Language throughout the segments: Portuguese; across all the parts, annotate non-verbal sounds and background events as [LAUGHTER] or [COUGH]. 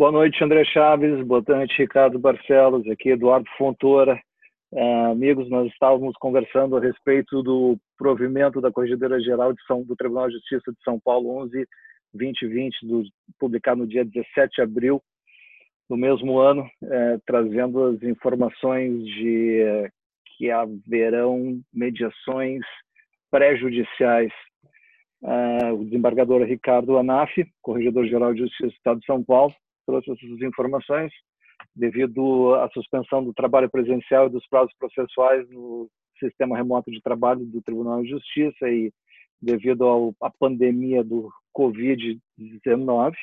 Boa noite, André Chaves. Boa noite, Ricardo Barcelos. Aqui, Eduardo Fontoura. Uh, amigos, nós estávamos conversando a respeito do provimento da Corregedora Geral de São, do Tribunal de Justiça de São Paulo 11 2020, do, publicado no dia 17 de abril do mesmo ano, eh, trazendo as informações de eh, que haverão mediações pré-judiciais. Uh, o desembargador Ricardo Anaf, Corregedor-Geral de Justiça do Estado de São Paulo, trouxe essas informações devido à suspensão do trabalho presencial e dos prazos processuais no sistema remoto de trabalho do Tribunal de Justiça e devido à pandemia do Covid-19,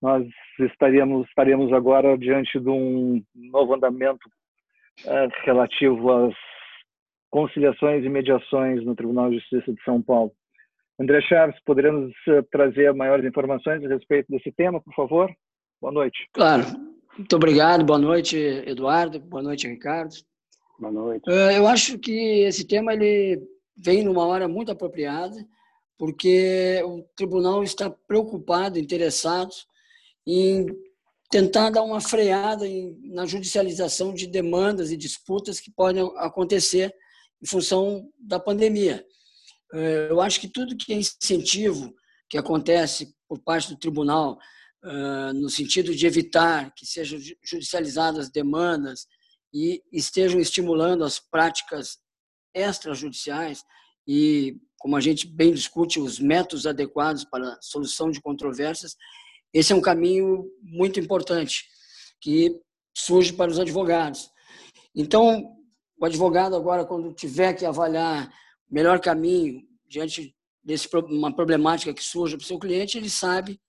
nós estaríamos, estaríamos agora diante de um novo andamento uh, relativo às conciliações e mediações no Tribunal de Justiça de São Paulo. André Chaves, poderíamos uh, trazer maiores informações a respeito desse tema, por favor? Boa noite. Claro. Muito obrigado. Boa noite, Eduardo. Boa noite, Ricardo. Boa noite. Uh, eu acho que esse tema ele vem numa hora muito apropriada, porque o tribunal está preocupado, interessado em tentar dar uma freada em, na judicialização de demandas e disputas que podem acontecer em função da pandemia. Eh, eu acho que tudo que é incentivo que acontece por parte do tribunal, no sentido de evitar que sejam judicializadas demandas e estejam estimulando as práticas extrajudiciais e, como a gente bem discute, os métodos adequados para a solução de controvérsias, esse é um caminho muito importante que surge para os advogados. Então, o advogado agora, quando tiver que avaliar o melhor caminho diante desse uma problemática que surge para o seu cliente, ele sabe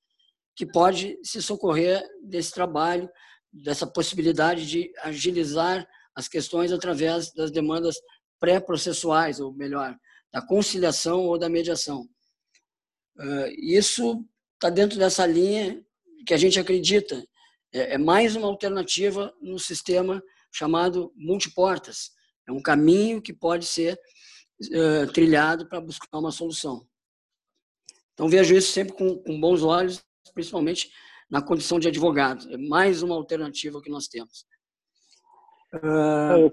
que pode se socorrer desse trabalho, dessa possibilidade de agilizar as questões através das demandas pré-processuais, ou melhor, da conciliação ou da mediação. Isso está dentro dessa linha que a gente acredita. É, é mais uma alternativa no sistema chamado multiportas. É um caminho que pode ser uh, trilhado para buscar uma solução. Então, vejo isso sempre com, com bons olhos, principalmente na condição de advogado. É mais uma alternativa que nós temos. Uh,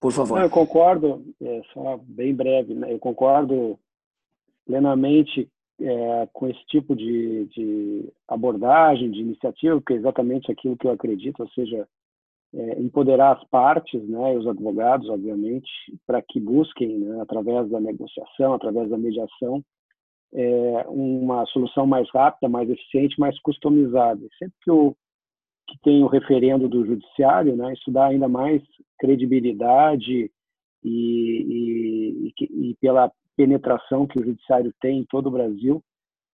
por favor. eu concordo, é, só bem breve, né? eu concordo plenamente é, com esse tipo de, de, abordagem, de iniciativa, que é exatamente aquilo que eu acredito, ou seja, é, empoderar as partes, né, os advogados, obviamente, para que busquem, né, através da negociação, através da mediação, é, uma solução mais rápida, mais eficiente, mais customizada. Sempre que, o, que tem o referendo do judiciário, né, isso dá ainda mais credibilidade e, e, e pela penetração que o judiciário tem em todo o Brasil,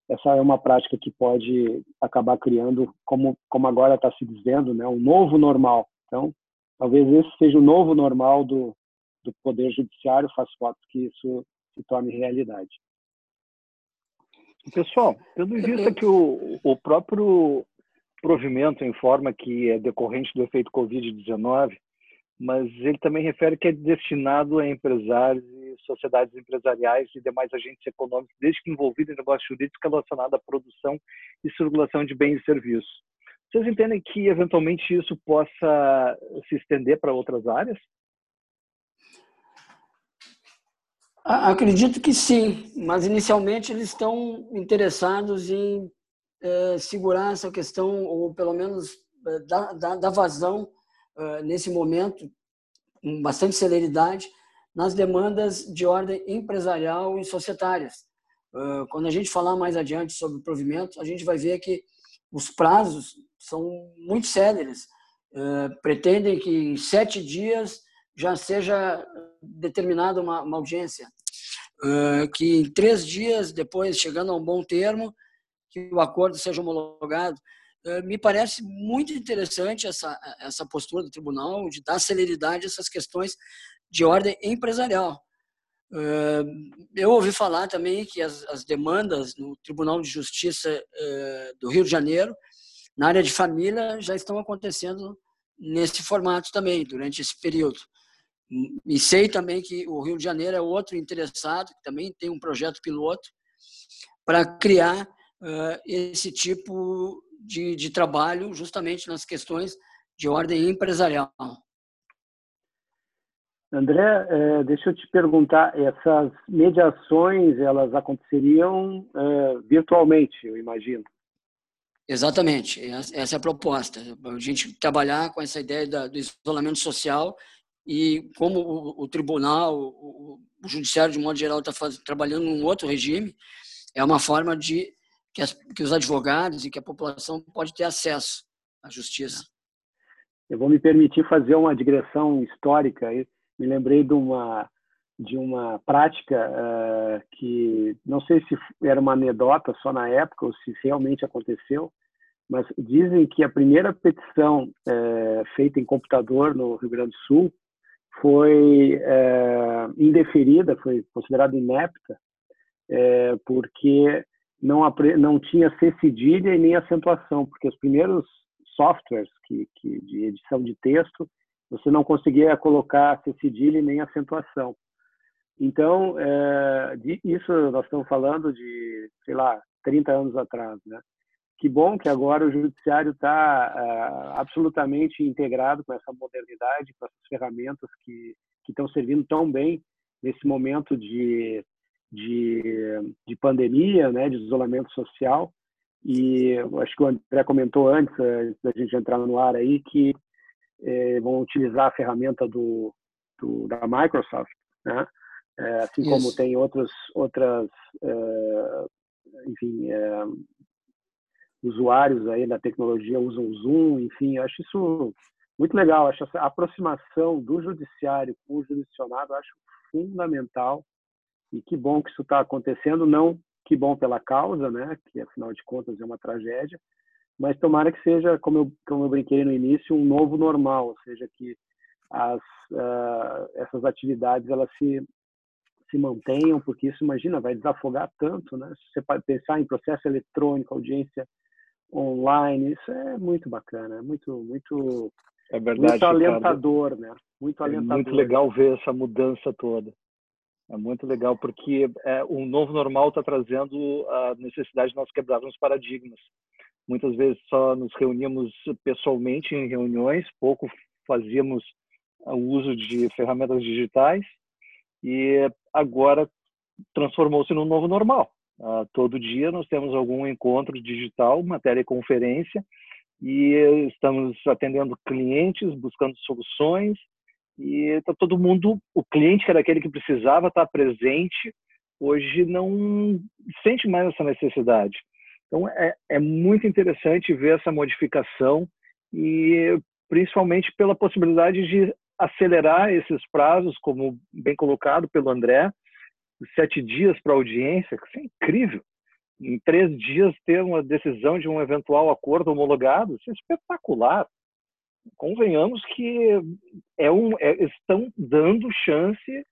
essa é uma prática que pode acabar criando, como, como agora está se dizendo, né, um novo normal. Então, talvez esse seja o novo normal do, do Poder Judiciário, faz parte que isso se torne realidade. Pessoal, tendo em vista que o, o próprio provimento informa que é decorrente do efeito Covid-19, mas ele também refere que é destinado a empresários e sociedades empresariais e demais agentes econômicos, desde que envolvidos em negócio jurídico relacionado à produção e circulação de bens e serviços. Vocês entendem que, eventualmente, isso possa se estender para outras áreas? Acredito que sim, mas inicialmente eles estão interessados em é, segurar essa questão, ou pelo menos é, dar, dar, dar vazão uh, nesse momento, com bastante celeridade, nas demandas de ordem empresarial e societárias. Quando a gente falar mais adiante sobre o provimento, a gente vai ver que os prazos são muito céleres. Pretendem que em sete dias já seja determinada uma, uma audiência. Uh, que em três dias depois, chegando a um bom termo, que o acordo seja homologado. Eh, me parece muito interessante essa, essa postura do tribunal de dar celeridade a essas questões de ordem empresarial. Eh, eu ouvi falar também que as, as demandas no Tribunal de Justiça do Rio de Janeiro, na área de família, já estão acontecendo nesse formato também, durante esse período. E sei também que o Rio de Janeiro é outro interessado, que também tem um projeto piloto para criar esse tipo de, de trabalho justamente nas questões de ordem empresarial. André, é, deixa eu te perguntar, essas mediações elas aconteceriam é, virtualmente, eu imagino? Exatamente, essa é a proposta. A gente trabalhar com essa ideia do isolamento social e como o, o tribunal, o, o, judiciário de modo geral está trabalhando num outro regime, é uma forma de que, as, que os advogados e que a população pode ter acesso à justiça. Eu vou me permitir fazer uma digressão histórica. Me lembrei de uma de uma prática uh, que não sei se era uma anedota só na época ou se realmente aconteceu, mas dizem que a primeira petição uh, feita em computador no Rio Grande do Sul foi uh, indeferida, foi considerada inepta, porque não, não tinha C cedilha e nem acentuação, porque os primeiros softwares que, que, de edição de texto, você não conseguia colocar C cedilha e nem acentuação. Então, é, isso nós estamos falando de, sei lá, 30 anos atrás, né? Que bom que agora o judiciário está é, absolutamente integrado com essa modernidade, com essas ferramentas que, estão servindo tão bem nesse momento de de, de pandemia, né, de isolamento social. E acho que o André comentou antes, antes da gente entrar no ar aí, que é, vão utilizar a ferramenta do, do da Microsoft, né? É, assim Isso. como tem outros, outras, é, enfim, usuários aí da tecnologia usam o Zoom, enfim, acho isso muito legal. Acho essa aproximação do judiciário com o jurisdicionado, acho fundamental e que bom que isso está acontecendo, não que bom pela causa, né, que afinal de contas é uma tragédia, mas tomara que seja, como eu, como eu brinquei no início, um novo normal, ou seja, que as, uh, essas atividades elas se, se mantenham, porque isso, imagina, vai desafogar tanto, né? Se você pensar em processo eletrônico, audiência online, isso é muito bacana, é muito, muito, é verdade, muito alentador, Ricardo. né? Muito alentador. É muito legal ver essa mudança toda. É muito legal porque é, o novo normal está trazendo a necessidade de nós quebrarmos paradigmas. Muitas vezes só nos reuníamos pessoalmente em reuniões, pouco fazíamos o uso de ferramentas digitais e agora transformou-se no novo normal. Uh, todo dia nós temos algum encontro digital, uma teleconferência e estamos atendendo clientes, buscando soluções e está todo mundo, o cliente que era aquele que precisava estar presente, hoje não sente mais essa necessidade. Então é, é muito interessante ver essa modificação e principalmente pela possibilidade de acelerar esses prazos, como bem colocado pelo André, sete dias para audiência, isso é incrível. Em três dias ter uma decisão de um eventual acordo homologado, isso é espetacular convenhamos que é um, é, estão dando chance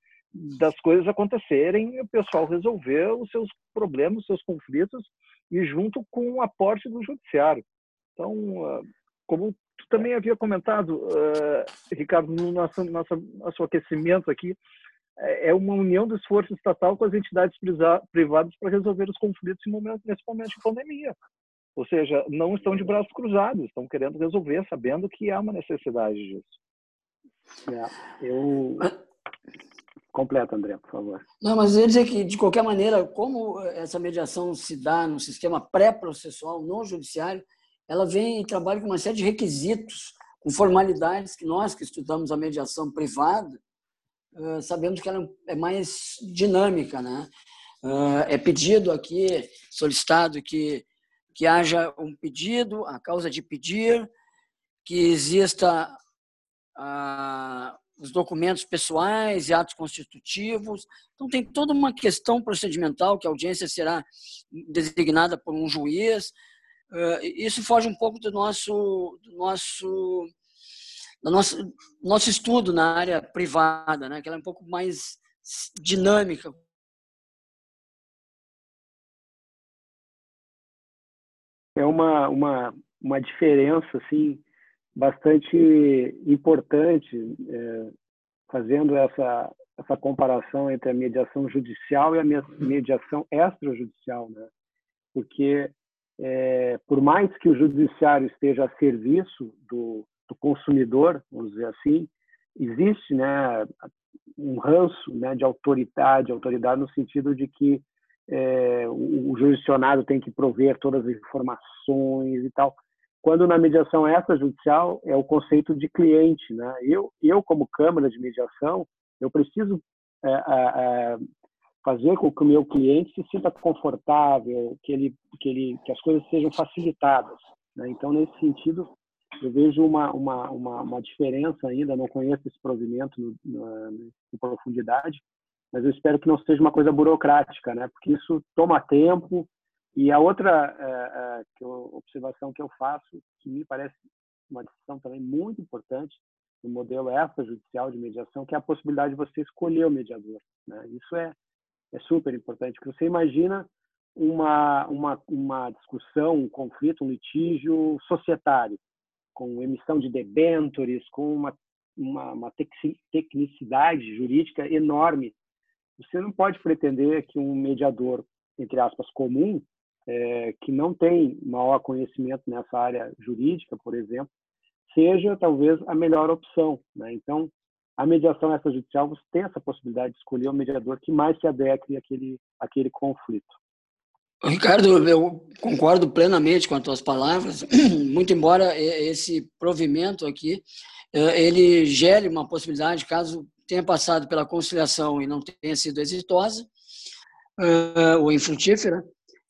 das coisas acontecerem e o pessoal resolver os seus problemas, os seus conflitos e junto com o aporte do judiciário. Então, ah, como tu também havia comentado, uh, Ricardo, no nosso, nosso, nosso aquecimento aqui, é uma união do esforço estatal com as entidades privadas para resolver os conflitos nesse momento de pandemia. Ou seja, não estão de braços cruzados, estão querendo resolver, sabendo que há uma necessidade disso. É, eu. Completa, André, por favor. Não, mas eu ia dizer que, de qualquer maneira, como essa mediação se dá no sistema pré-processual, no judiciário, ela vem e trabalha com uma série de requisitos, com formalidades que nós que estudamos a mediação privada, sabemos que ela é mais dinâmica, né? É pedido aqui, solicitado que que haja um pedido, a causa de pedir, que exista ah, os documentos pessoais e atos constitutivos. Então, tem toda uma questão procedimental que a audiência será designada por um juiz. Ah, isso foge um pouco do nosso, do nosso, do nosso, nosso estudo na área privada, né? que ela é um pouco mais dinâmica, é uma, uma, uma diferença assim bastante importante é, fazendo essa essa comparação entre a mediação judicial e a mediação extrajudicial, né? Porque é, por mais que o judiciário esteja a serviço do, do consumidor, vamos dizer assim, existe né, um ranço né, de autoridade, autoridade no sentido de que é, o, jurisdicionado tem que prover todas as informações e tal. Quando na mediação extrajudicial é o conceito de cliente, né? Eu, eu como câmara de mediação, eu preciso é, é, fazer com que o meu cliente se sinta confortável, que ele, que ele, que as coisas sejam facilitadas. Né? Então, nesse sentido, eu vejo uma, uma, uma, uma diferença ainda. Não conheço esse provimento em profundidade, mas eu espero que não seja uma coisa burocrática, né? Porque isso toma tempo. E a outra é, é, que eu, observação que eu faço, que me parece uma decisão também muito importante no modelo extrajudicial de mediação, que é a possibilidade de você escolher o mediador. Né? Isso é é super importante, porque você imagina uma, uma, uma discussão, um conflito, um litígio societário, com emissão de debentures, com uma, uma, uma tecnicidade jurídica enorme. Você não pode pretender que um mediador, entre aspas, comum, é, que não tem maior conhecimento nessa área jurídica, por exemplo, seja talvez a melhor opção. Né? Então, a mediação extrajudicial você tem essa possibilidade de escolher o mediador que mais se adeque àquele, àquele conflito. Ricardo, eu concordo plenamente com as tuas palavras, [CLEARS THROAT] muito embora esse provimento aqui, eh, ele gere uma possibilidade, caso tenha passado pela conciliação e não tenha sido exitosa eh, ou infrutífera,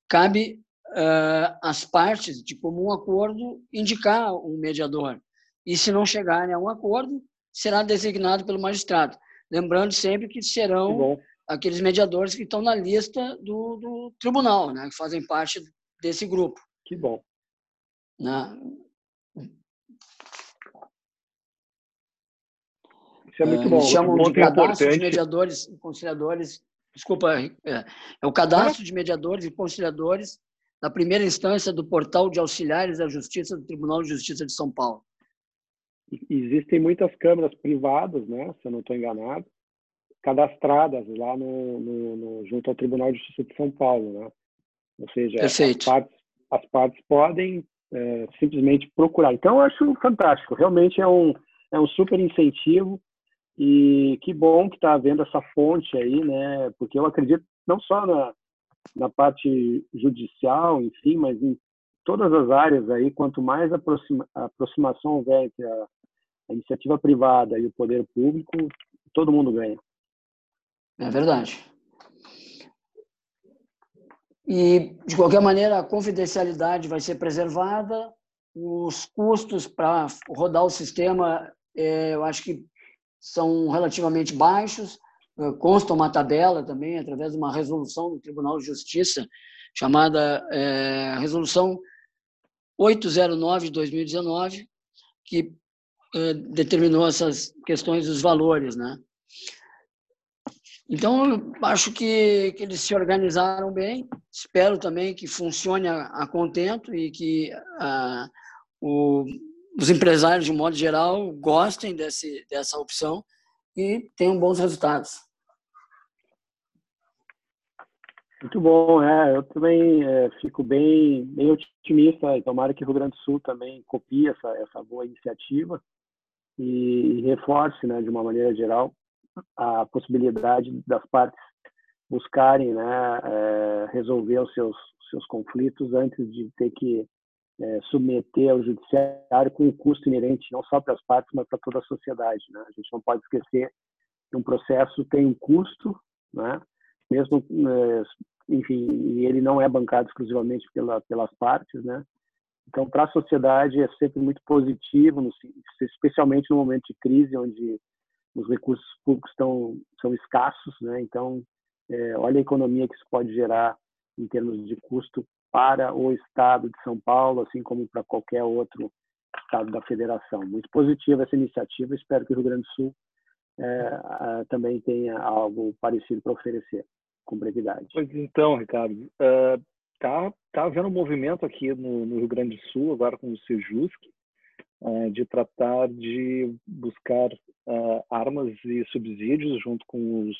cabe eh, às partes, de comum acordo, indicar um mediador. E se não chegarem a um acordo, será designado pelo magistrado. Lembrando sempre que serão aqueles mediadores que estão na lista do, do, tribunal, né, que fazem parte desse grupo. Que bom. Né? Isso é muito bom. Eles chamam de cadastro de mediadores e conciliadores. Desculpa, é, é o cadastro de mediadores e conciliadores da primeira instância do portal de auxiliares da Justiça do Tribunal de Justiça de São Paulo existem muitas câmeras privadas, né, se eu não estou enganado, cadastradas lá no, no, no, junto ao Tribunal de Justiça de São Paulo, né? Ou seja, as partes, as partes, podem é, simplesmente procurar. Então, eu acho fantástico. Realmente é um, é um super incentivo e que bom que está havendo essa fonte aí, né? Porque eu acredito não só na, na parte judicial, enfim, mas em todas as áreas aí, quanto mais aproxima, aproximação houver entre a, a iniciativa privada e o poder público, todo mundo ganha. É verdade. E, de qualquer maneira, a confidencialidade vai ser preservada, os custos para rodar o sistema, é, eu acho que são relativamente baixos, é, consta uma tabela também, através de uma resolução do Tribunal de Justiça, chamada é, Resolução 809 de 2019, que eh, determinou essas questões dos valores, né? Então, acho que, que eles se organizaram bem. Espero também que funcione a, a contento e que a, o, os empresários, de um modo geral, gostem desse, dessa opção e tenham bons resultados. Muito bom, é. Eu também é, fico bem, bem otimista. Tomara que o Rio Grande do Sul também copie essa, essa boa iniciativa e reforce, né, de uma maneira geral, a possibilidade das partes buscarem, né, é, resolver os seus seus conflitos antes de ter que é, submeter ao judiciário com o custo inerente não só para as partes, mas para toda a sociedade. Né? A gente não pode esquecer que um processo tem um custo, né? mesmo, é, enfim, e ele não é bancado exclusivamente pela, pelas partes, né? Então, para a sociedade é sempre muito positivo, especialmente no momento de crise, onde os recursos públicos estão são escassos, né? Então, é, olha a economia que isso pode gerar em termos de custo para o Estado de São Paulo, assim como para qualquer outro estado da Federação. Muito positiva essa iniciativa. Espero que o Rio Grande do Sul é, também tenha algo parecido para oferecer com brevidade. Pois então, Ricardo, uh, tá, tá havendo um movimento aqui no, no Rio Grande do Sul, agora com o Sejusc, uh, de tratar de buscar uh, armas e subsídios junto com os,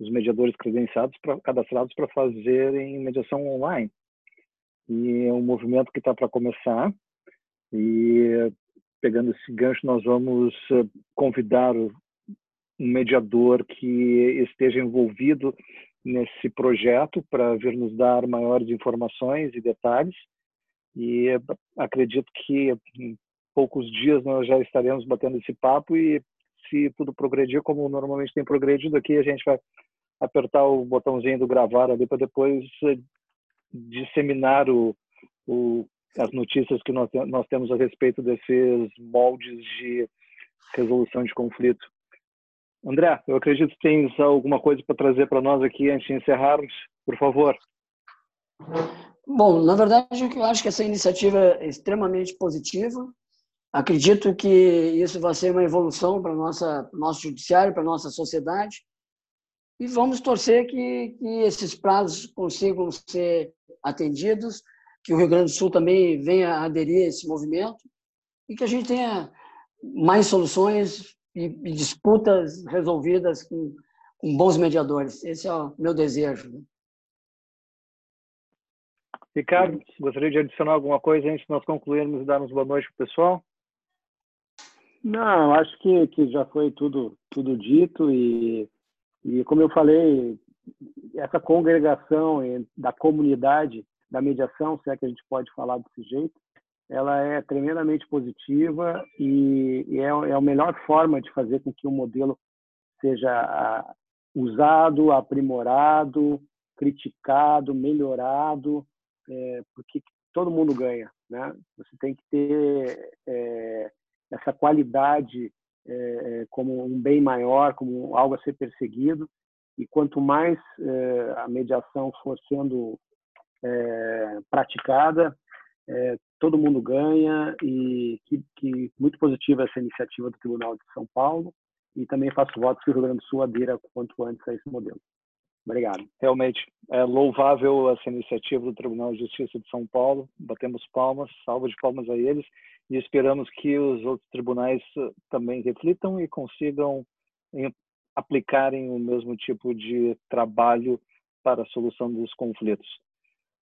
os mediadores credenciados, pra, cadastrados para fazerem mediação online. e é um movimento que está para começar. E pegando esse gancho, nós vamos eh, convidar um mediador que esteja envolvido nesse projeto para vir nos dar maiores informações e detalhes. E acredito que em poucos dias nós já estaremos batendo esse papo e se tudo progredir como normalmente tem progredido aqui, a gente vai apertar o botãozinho do gravar ali para depois eh, disseminar o, o, as notícias que nós, nós temos a respeito desses moldes de resolução de conflito. André, eu acredito que tens alguma coisa para trazer para nós aqui antes de encerrarmos, por favor. Bom, na verdade, eu acho que essa iniciativa é extremamente positiva. Acredito que isso vai ser uma evolução para o nosso judiciário, para nossa sociedade. E vamos torcer que, que esses prazos consigam ser atendidos, que o Rio Grande do Sul também venha aderir a esse movimento e que a gente tenha mais soluções e, e disputas resolvidas com, com, bons mediadores. Esse é o meu desejo. Né? Ricardo, gostaria de adicionar alguma coisa antes de nós concluirmos e darmos boa noite para o pessoal? Não, acho que, que já foi tudo, tudo dito e, e, como eu falei, essa congregação da comunidade da mediação, se é que a gente pode falar desse jeito, ela é tremendamente positiva e, e é, é a melhor forma de fazer com que o modelo seja usado, aprimorado, criticado, melhorado, é, porque todo mundo ganha, né? Você tem que ter é, essa qualidade é, é, como um bem maior, como algo a ser perseguido. E quanto mais é, a mediação for sendo é, praticada, é, todo mundo ganha e que, que, muito positiva essa iniciativa do Tribunal de São Paulo e também faço voto que o Rio Grande do Sul adira quanto antes a esse modelo. Obrigado. Realmente é louvável essa iniciativa do Tribunal de Justiça de São Paulo. Batemos palmas, salva de palmas a eles e esperamos que os outros tribunais eh, também reflitam e consigam aplicarem o mesmo tipo de trabalho para a solução dos conflitos.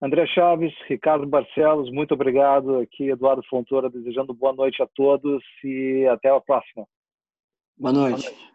André Chaves, Ricardo Barcelos, muito obrigado. Aqui, Eduardo Fontoura, desejando boa noite a todos e até a próxima. Boa noite. Boa noite.